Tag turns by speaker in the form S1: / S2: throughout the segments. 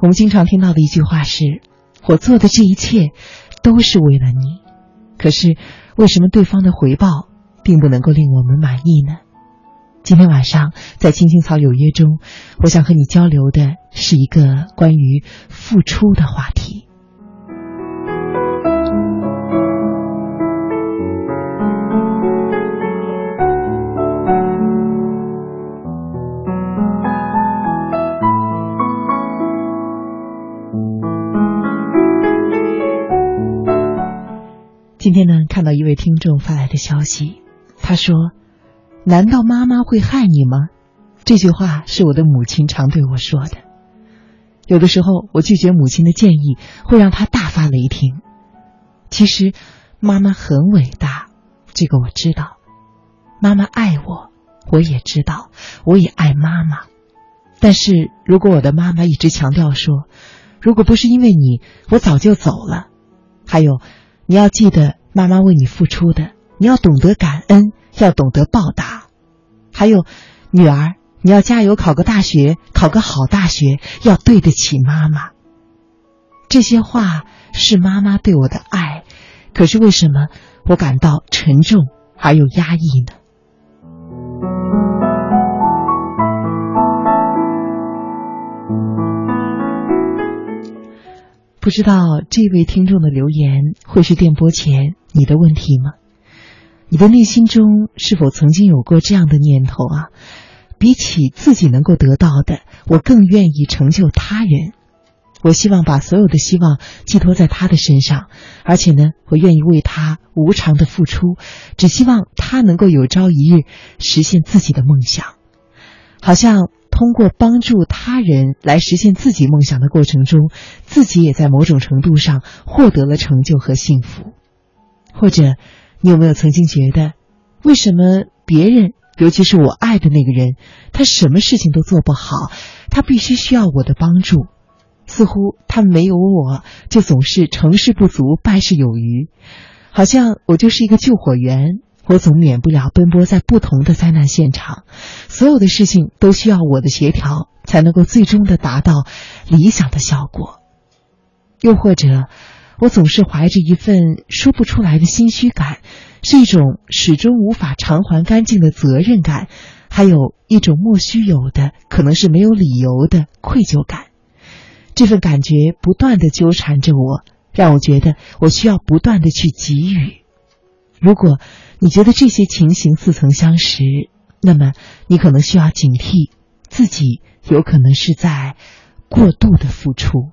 S1: 我们经常听到的一句话是：“我做的这一切都是为了你。”可是，为什么对方的回报并不能够令我们满意呢？今天晚上在《青青草有约》中，我想和你交流的是一个关于付出的话题。今天呢，看到一位听众发来的消息，他说：“难道妈妈会害你吗？”这句话是我的母亲常对我说的。有的时候，我拒绝母亲的建议，会让她大发雷霆。其实，妈妈很伟大，这个我知道。妈妈爱我，我也知道，我也爱妈妈。但是如果我的妈妈一直强调说：“如果不是因为你，我早就走了。”还有。你要记得妈妈为你付出的，你要懂得感恩，要懂得报答。还有，女儿，你要加油，考个大学，考个好大学，要对得起妈妈。这些话是妈妈对我的爱，可是为什么我感到沉重而又压抑呢？不知道这位听众的留言会是电波前你的问题吗？你的内心中是否曾经有过这样的念头啊？比起自己能够得到的，我更愿意成就他人。我希望把所有的希望寄托在他的身上，而且呢，我愿意为他无偿的付出，只希望他能够有朝一日实现自己的梦想。好像。通过帮助他人来实现自己梦想的过程中，自己也在某种程度上获得了成就和幸福。或者，你有没有曾经觉得，为什么别人，尤其是我爱的那个人，他什么事情都做不好，他必须需要我的帮助？似乎他没有我，就总是成事不足败事有余，好像我就是一个救火员。我总免不了奔波在不同的灾难现场，所有的事情都需要我的协调，才能够最终的达到理想的效果。又或者，我总是怀着一份说不出来的心虚感，是一种始终无法偿还干净的责任感，还有一种莫须有的，可能是没有理由的愧疚感。这份感觉不断的纠缠着我，让我觉得我需要不断的去给予。如果。你觉得这些情形似曾相识，那么你可能需要警惕自己，有可能是在过度的付出。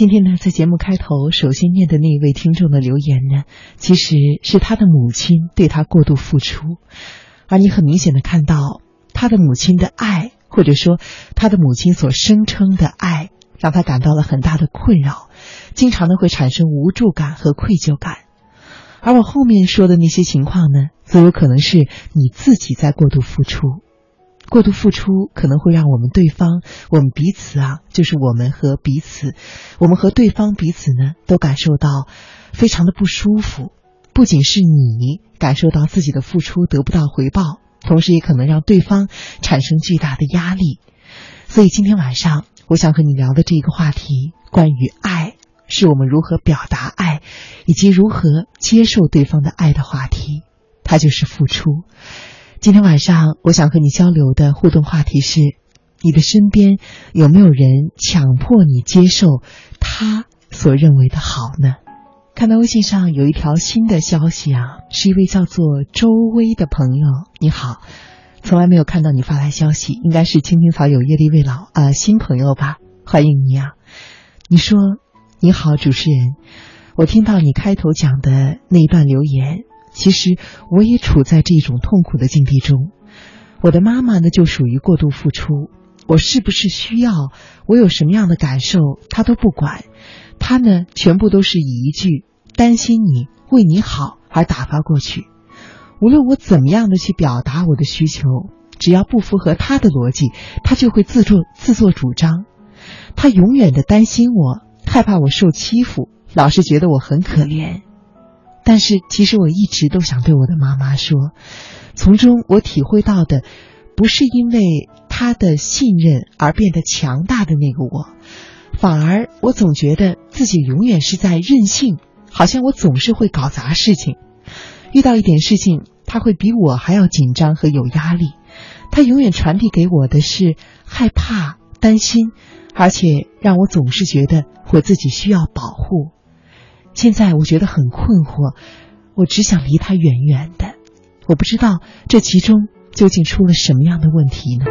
S1: 今天呢，在节目开头首先念的那一位听众的留言呢，其实是他的母亲对他过度付出，而你很明显的看到他的母亲的爱，或者说他的母亲所声称的爱，让他感到了很大的困扰，经常呢会产生无助感和愧疚感。而我后面说的那些情况呢，则有可能是你自己在过度付出。过度付出可能会让我们对方，我们彼此啊，就是我们和彼此，我们和对方彼此呢，都感受到非常的不舒服。不仅是你感受到自己的付出得不到回报，同时也可能让对方产生巨大的压力。所以今天晚上，我想和你聊的这个话题，关于爱，是我们如何表达爱，以及如何接受对方的爱的话题，它就是付出。今天晚上，我想和你交流的互动话题是：你的身边有没有人强迫你接受他所认为的好呢？看到微信上有一条新的消息啊，是一位叫做周薇的朋友。你好，从来没有看到你发来消息，应该是青青草有约的一位老呃新朋友吧？欢迎你啊！你说你好，主持人，我听到你开头讲的那一段留言。其实我也处在这种痛苦的境地中，我的妈妈呢就属于过度付出，我是不是需要，我有什么样的感受，她都不管，她呢全部都是以一句担心你、为你好而打发过去。无论我怎么样的去表达我的需求，只要不符合她的逻辑，她就会自作自作主张。她永远的担心我，害怕我受欺负，老是觉得我很可怜。但是其实我一直都想对我的妈妈说，从中我体会到的，不是因为他的信任而变得强大的那个我，反而我总觉得自己永远是在任性，好像我总是会搞砸事情，遇到一点事情，他会比我还要紧张和有压力，他永远传递给我的是害怕、担心，而且让我总是觉得我自己需要保护。现在我觉得很困惑，我只想离他远远的。我不知道这其中究竟出了什么样的问题呢？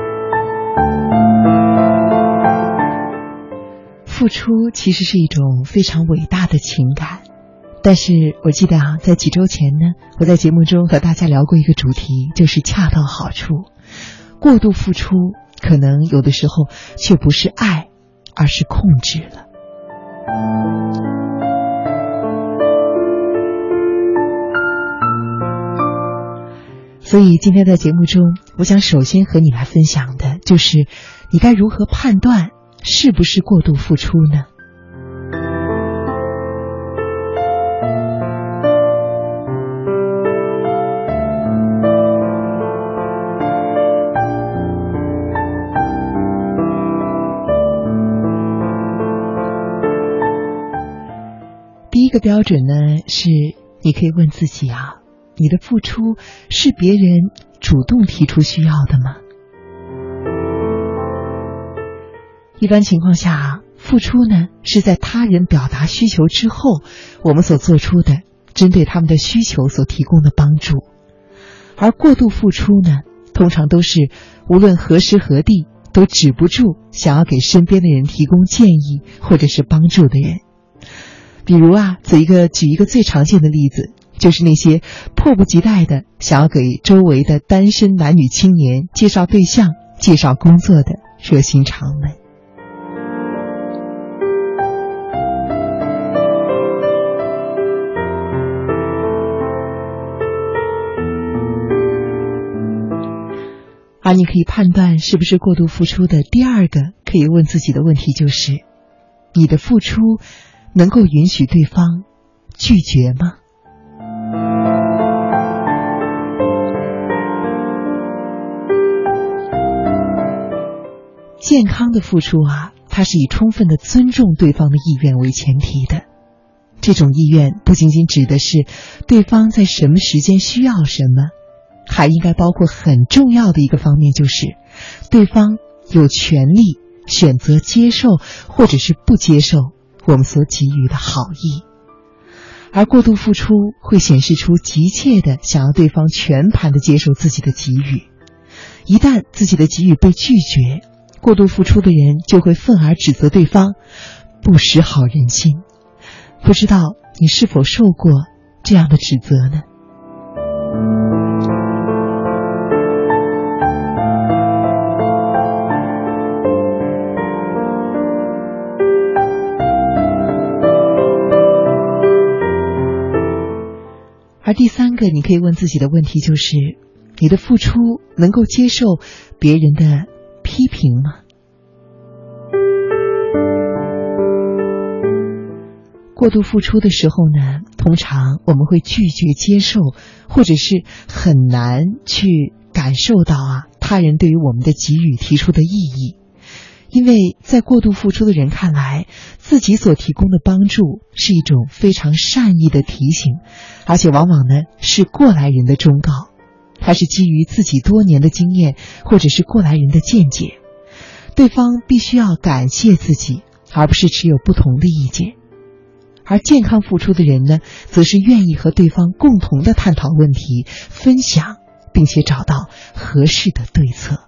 S1: 付出其实是一种非常伟大的情感，但是我记得啊，在几周前呢，我在节目中和大家聊过一个主题，就是恰到好处。过度付出可能有的时候却不是爱，而是控制了。所以今天在节目中，我想首先和你来分享的就是，你该如何判断是不是过度付出呢？第一个标准呢，是你可以问自己啊。你的付出是别人主动提出需要的吗？一般情况下，付出呢是在他人表达需求之后，我们所做出的针对他们的需求所提供的帮助。而过度付出呢，通常都是无论何时何地都止不住想要给身边的人提供建议或者是帮助的人。比如啊，举一个举一个最常见的例子。就是那些迫不及待的想要给周围的单身男女青年介绍对象、介绍工作的热心肠们。而你可以判断是不是过度付出的第二个可以问自己的问题就是：你的付出能够允许对方拒绝吗？健康的付出啊，它是以充分的尊重对方的意愿为前提的。这种意愿不仅仅指的是对方在什么时间需要什么，还应该包括很重要的一个方面，就是对方有权利选择接受或者是不接受我们所给予的好意。而过度付出会显示出急切的想要对方全盘的接受自己的给予，一旦自己的给予被拒绝，过度付出的人就会愤而指责对方不识好人心。不知道你是否受过这样的指责呢？而第三个你可以问自己的问题就是：你的付出能够接受别人的批评吗？过度付出的时候呢，通常我们会拒绝接受，或者是很难去感受到啊他人对于我们的给予提出的意义。因为在过度付出的人看来，自己所提供的帮助是一种非常善意的提醒，而且往往呢是过来人的忠告，他是基于自己多年的经验或者是过来人的见解，对方必须要感谢自己，而不是持有不同的意见。而健康付出的人呢，则是愿意和对方共同的探讨问题、分享，并且找到合适的对策。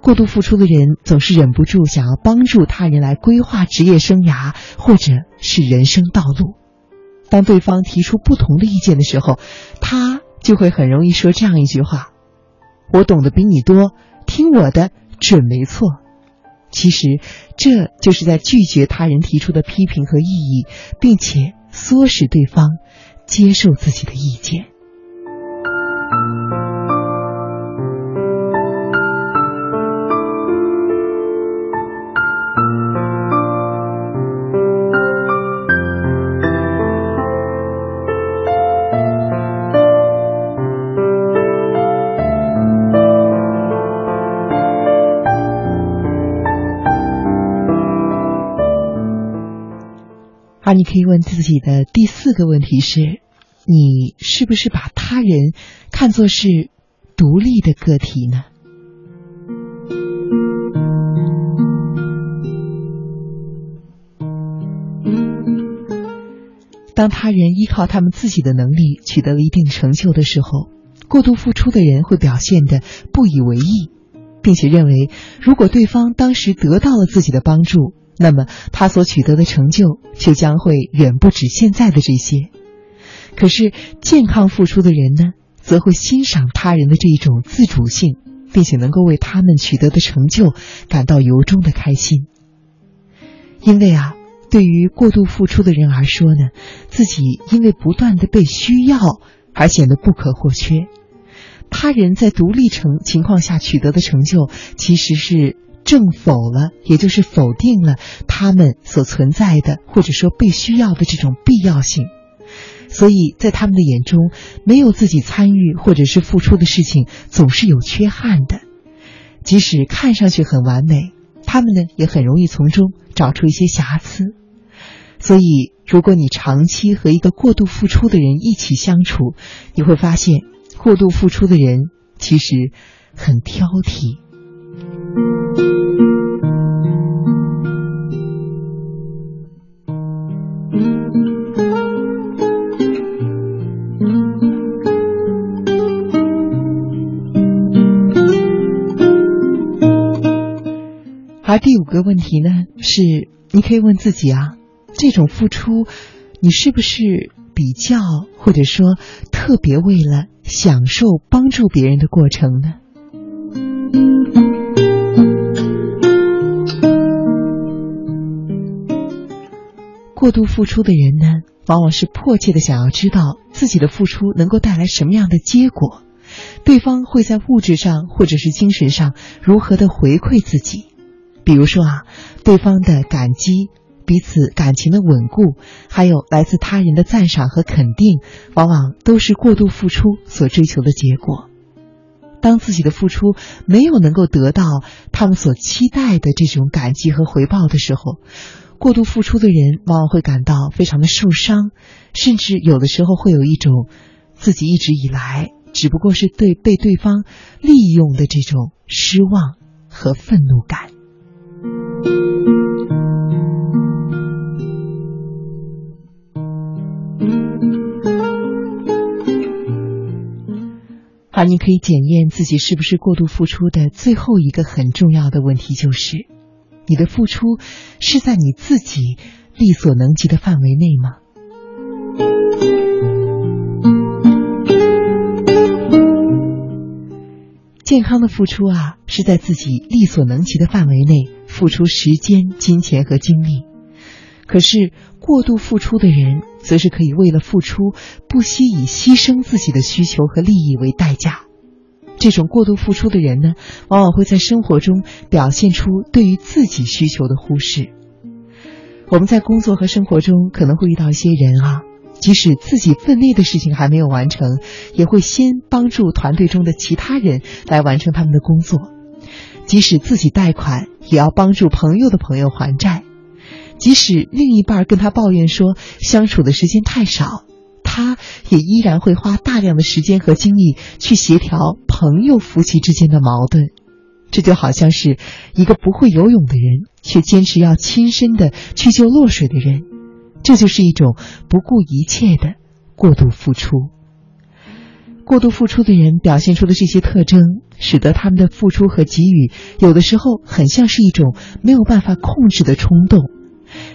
S1: 过度付出的人总是忍不住想要帮助他人来规划职业生涯或者是人生道路。当对方提出不同的意见的时候，他就会很容易说这样一句话：“我懂得比你多，听我的准没错。”其实这就是在拒绝他人提出的批评和异议，并且唆使对方接受自己的意见。而你可以问自己的第四个问题是：你是不是把他人看作是独立的个体呢？当他人依靠他们自己的能力取得了一定成就的时候，过度付出的人会表现的不以为意，并且认为如果对方当时得到了自己的帮助，那么他所取得的成就就将会远不止现在的这些。可是健康付出的人呢，则会欣赏他人的这一种自主性，并且能够为他们取得的成就感到由衷的开心，因为啊。对于过度付出的人而说呢，自己因为不断的被需要而显得不可或缺。他人在独立成情况下取得的成就，其实是正否了，也就是否定了他们所存在的或者说被需要的这种必要性。所以在他们的眼中，没有自己参与或者是付出的事情，总是有缺憾的。即使看上去很完美，他们呢也很容易从中找出一些瑕疵。所以，如果你长期和一个过度付出的人一起相处，你会发现，过度付出的人其实很挑剔。而第五个问题呢，是你可以问自己啊。这种付出，你是不是比较或者说特别为了享受帮助别人的过程呢？过度付出的人呢，往往是迫切的想要知道自己的付出能够带来什么样的结果，对方会在物质上或者是精神上如何的回馈自己。比如说啊，对方的感激。彼此感情的稳固，还有来自他人的赞赏和肯定，往往都是过度付出所追求的结果。当自己的付出没有能够得到他们所期待的这种感激和回报的时候，过度付出的人往往会感到非常的受伤，甚至有的时候会有一种自己一直以来只不过是对被对方利用的这种失望和愤怒感。而你可以检验自己是不是过度付出的最后一个很重要的问题，就是你的付出是在你自己力所能及的范围内吗？健康的付出啊，是在自己力所能及的范围内付出时间、金钱和精力。可是过度付出的人。则是可以为了付出，不惜以牺牲自己的需求和利益为代价。这种过度付出的人呢，往往会在生活中表现出对于自己需求的忽视。我们在工作和生活中可能会遇到一些人啊，即使自己分内的事情还没有完成，也会先帮助团队中的其他人来完成他们的工作；即使自己贷款，也要帮助朋友的朋友还债。即使另一半跟他抱怨说相处的时间太少，他也依然会花大量的时间和精力去协调朋友夫妻之间的矛盾。这就好像是一个不会游泳的人，却坚持要亲身的去救落水的人。这就是一种不顾一切的过度付出。过度付出的人表现出的这些特征，使得他们的付出和给予有的时候很像是一种没有办法控制的冲动。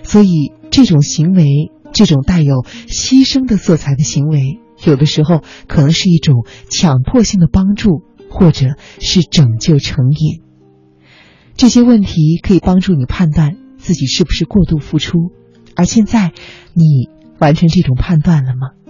S1: 所以，这种行为，这种带有牺牲的色彩的行为，有的时候可能是一种强迫性的帮助，或者是拯救成瘾。这些问题可以帮助你判断自己是不是过度付出。而现在，你完成这种判断了吗？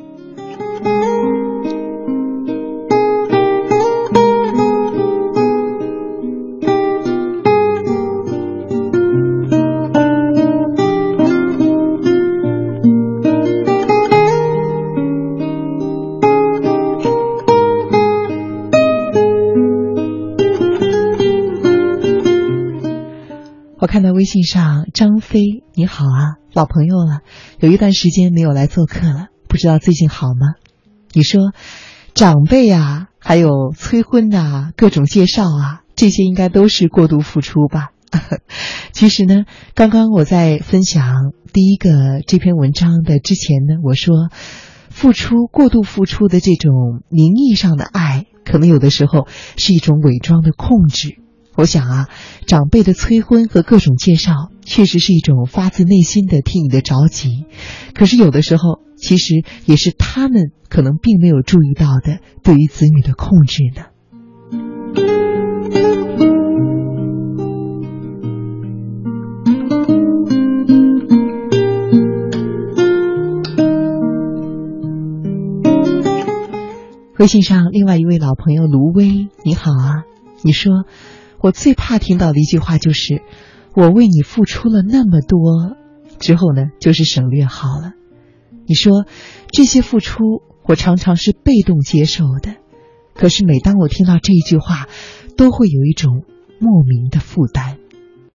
S1: 信上张飞，你好啊，老朋友了，有一段时间没有来做客了，不知道最近好吗？你说，长辈啊，还有催婚呐，各种介绍啊，这些应该都是过度付出吧？其实呢，刚刚我在分享第一个这篇文章的之前呢，我说，付出过度付出的这种名义上的爱，可能有的时候是一种伪装的控制。我想啊，长辈的催婚和各种介绍，确实是一种发自内心的替你的着急。可是有的时候，其实也是他们可能并没有注意到的对于子女的控制呢。微信上另外一位老朋友卢威，你好啊，你说。我最怕听到的一句话就是“我为你付出了那么多”，之后呢就是省略号了。你说这些付出，我常常是被动接受的，可是每当我听到这一句话，都会有一种莫名的负担。